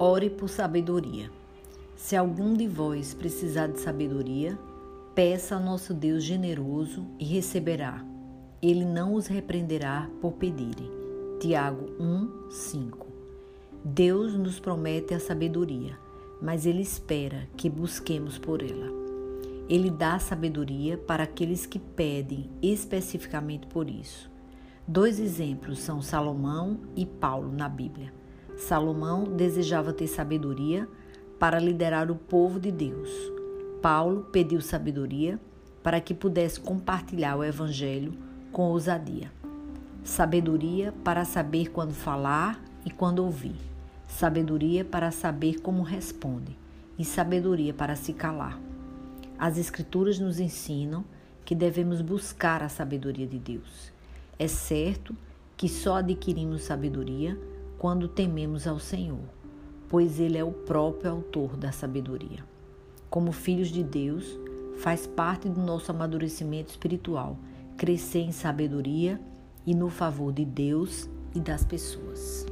Ore por sabedoria. Se algum de vós precisar de sabedoria, peça ao nosso Deus generoso e receberá. Ele não os repreenderá por pedirem. Tiago 1, 5. Deus nos promete a sabedoria, mas Ele espera que busquemos por ela. Ele dá sabedoria para aqueles que pedem especificamente por isso. Dois exemplos são Salomão e Paulo na Bíblia. Salomão desejava ter sabedoria para liderar o povo de Deus. Paulo pediu sabedoria para que pudesse compartilhar o evangelho com ousadia. Sabedoria para saber quando falar e quando ouvir. Sabedoria para saber como responde e sabedoria para se calar. As Escrituras nos ensinam que devemos buscar a sabedoria de Deus. É certo que só adquirimos sabedoria quando tememos ao Senhor, pois Ele é o próprio autor da sabedoria. Como filhos de Deus, faz parte do nosso amadurecimento espiritual crescer em sabedoria e no favor de Deus e das pessoas.